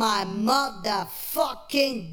my motherfucking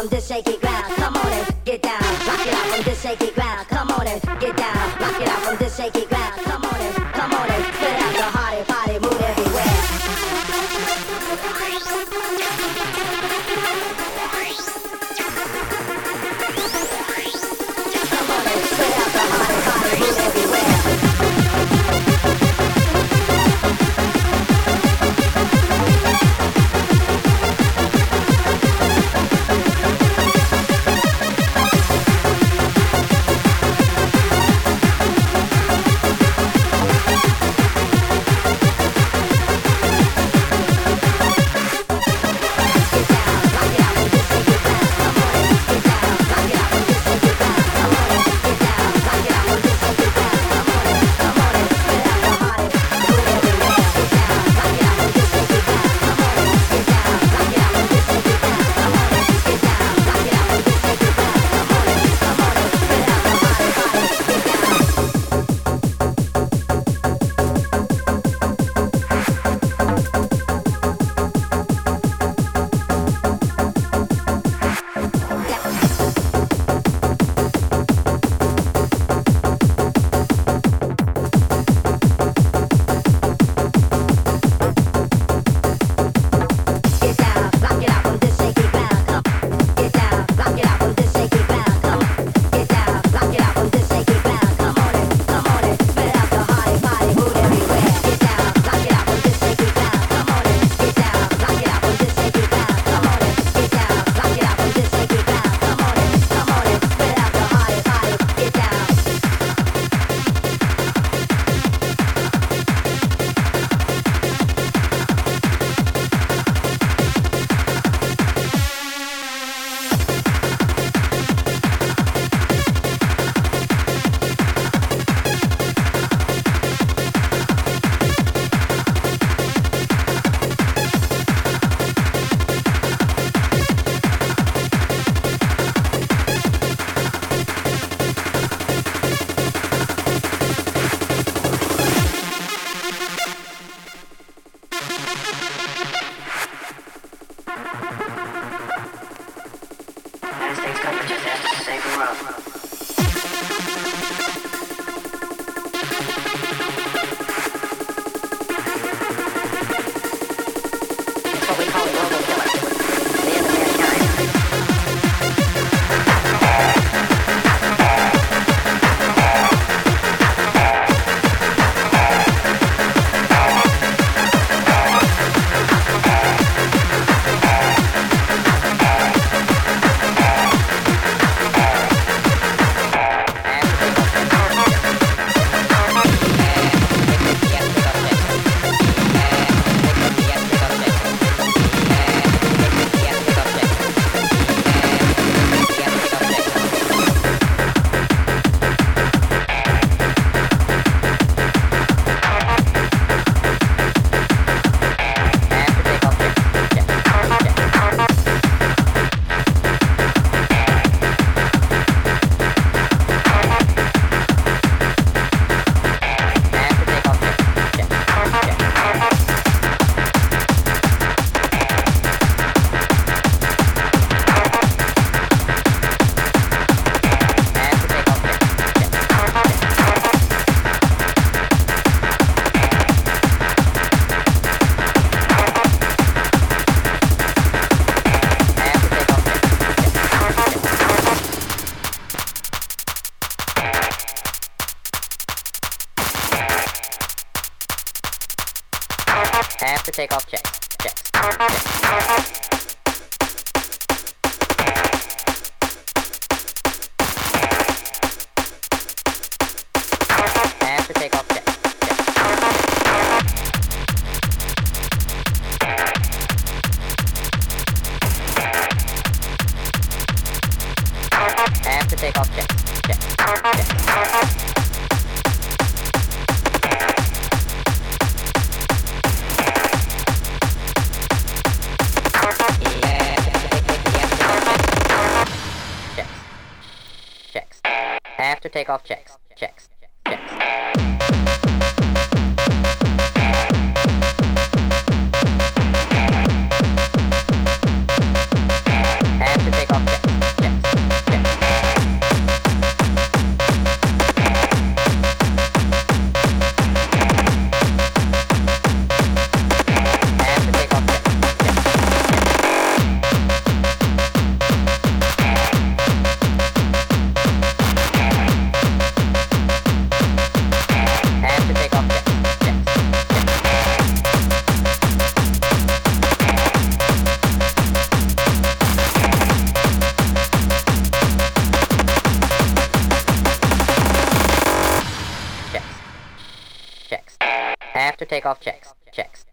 on this shaky ground. Come on and get down. Rock it out on this shaky ground. Takeoff checks. Checks. Checks.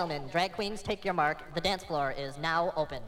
Gentlemen. Drag queens, take your mark. The dance floor is now open.